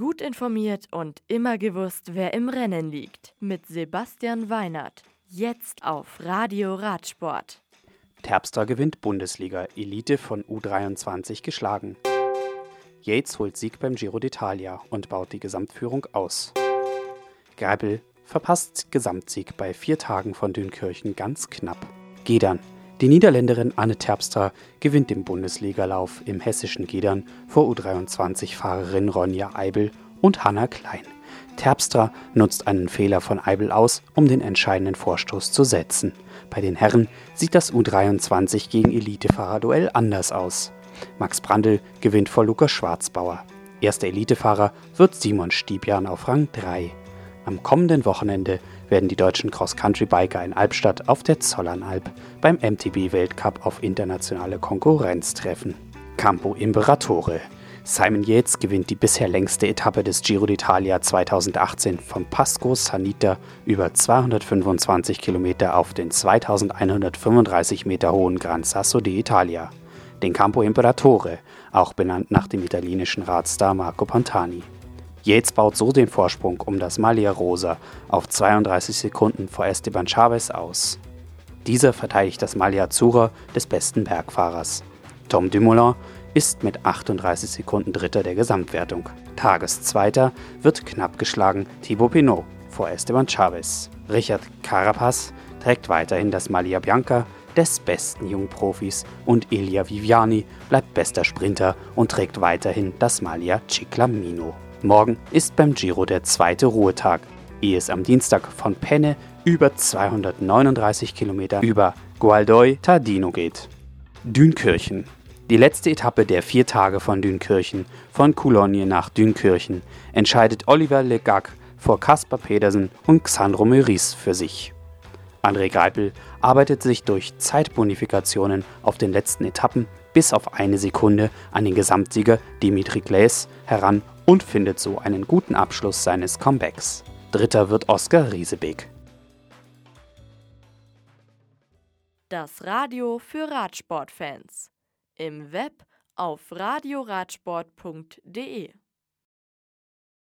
Gut informiert und immer gewusst, wer im Rennen liegt. Mit Sebastian Weinert. Jetzt auf Radio Radsport. Terpstra gewinnt Bundesliga. Elite von U23 geschlagen. Yates holt Sieg beim Giro d'Italia und baut die Gesamtführung aus. Greipel verpasst Gesamtsieg bei vier Tagen von Dünkirchen ganz knapp. Gedern. Die Niederländerin Anne Terpstra gewinnt den Bundesligalauf im hessischen Gedern vor U23-Fahrerin Ronja Eibel und Hanna Klein. Terpstra nutzt einen Fehler von Eibel aus, um den entscheidenden Vorstoß zu setzen. Bei den Herren sieht das U23 gegen Elitefahrer-Duell anders aus. Max Brandl gewinnt vor Lukas Schwarzbauer. Erster Elitefahrer wird Simon Stiebjan auf Rang 3. Am kommenden Wochenende werden die deutschen Cross-Country-Biker in Albstadt auf der Zollernalb beim MTB-Weltcup auf internationale Konkurrenz treffen. Campo Imperatore. Simon Yates gewinnt die bisher längste Etappe des Giro d'Italia 2018 von Pasco Sanita über 225 Kilometer auf den 2135 Meter hohen Gran Sasso d'Italia, den Campo Imperatore, auch benannt nach dem italienischen Radstar Marco Pantani. Yates baut so den Vorsprung um das Malia Rosa auf 32 Sekunden vor Esteban Chavez aus. Dieser verteidigt das Malia Azzurra des besten Bergfahrers. Tom Dumoulin ist mit 38 Sekunden Dritter der Gesamtwertung. Tageszweiter wird knapp geschlagen Thibaut Pinot vor Esteban Chavez. Richard Carapaz trägt weiterhin das Malia Bianca des besten Jungprofis und Elia Viviani bleibt bester Sprinter und trägt weiterhin das Malia Ciclamino. Morgen ist beim Giro der zweite Ruhetag, ehe es am Dienstag von Penne über 239 Kilometer über Gualdoi Tardino geht. Dünkirchen. Die letzte Etappe der vier Tage von Dünkirchen, von Coulogne nach Dünkirchen, entscheidet Oliver Legac vor Caspar Pedersen und Xandro Meurice für sich. André Greipel arbeitet sich durch Zeitbonifikationen auf den letzten Etappen bis auf eine Sekunde an den Gesamtsieger Dimitri Gläs heran und findet so einen guten Abschluss seines Comebacks. Dritter wird Oskar Riesebeck. Das Radio für Radsportfans. Im Web auf radioradsport.de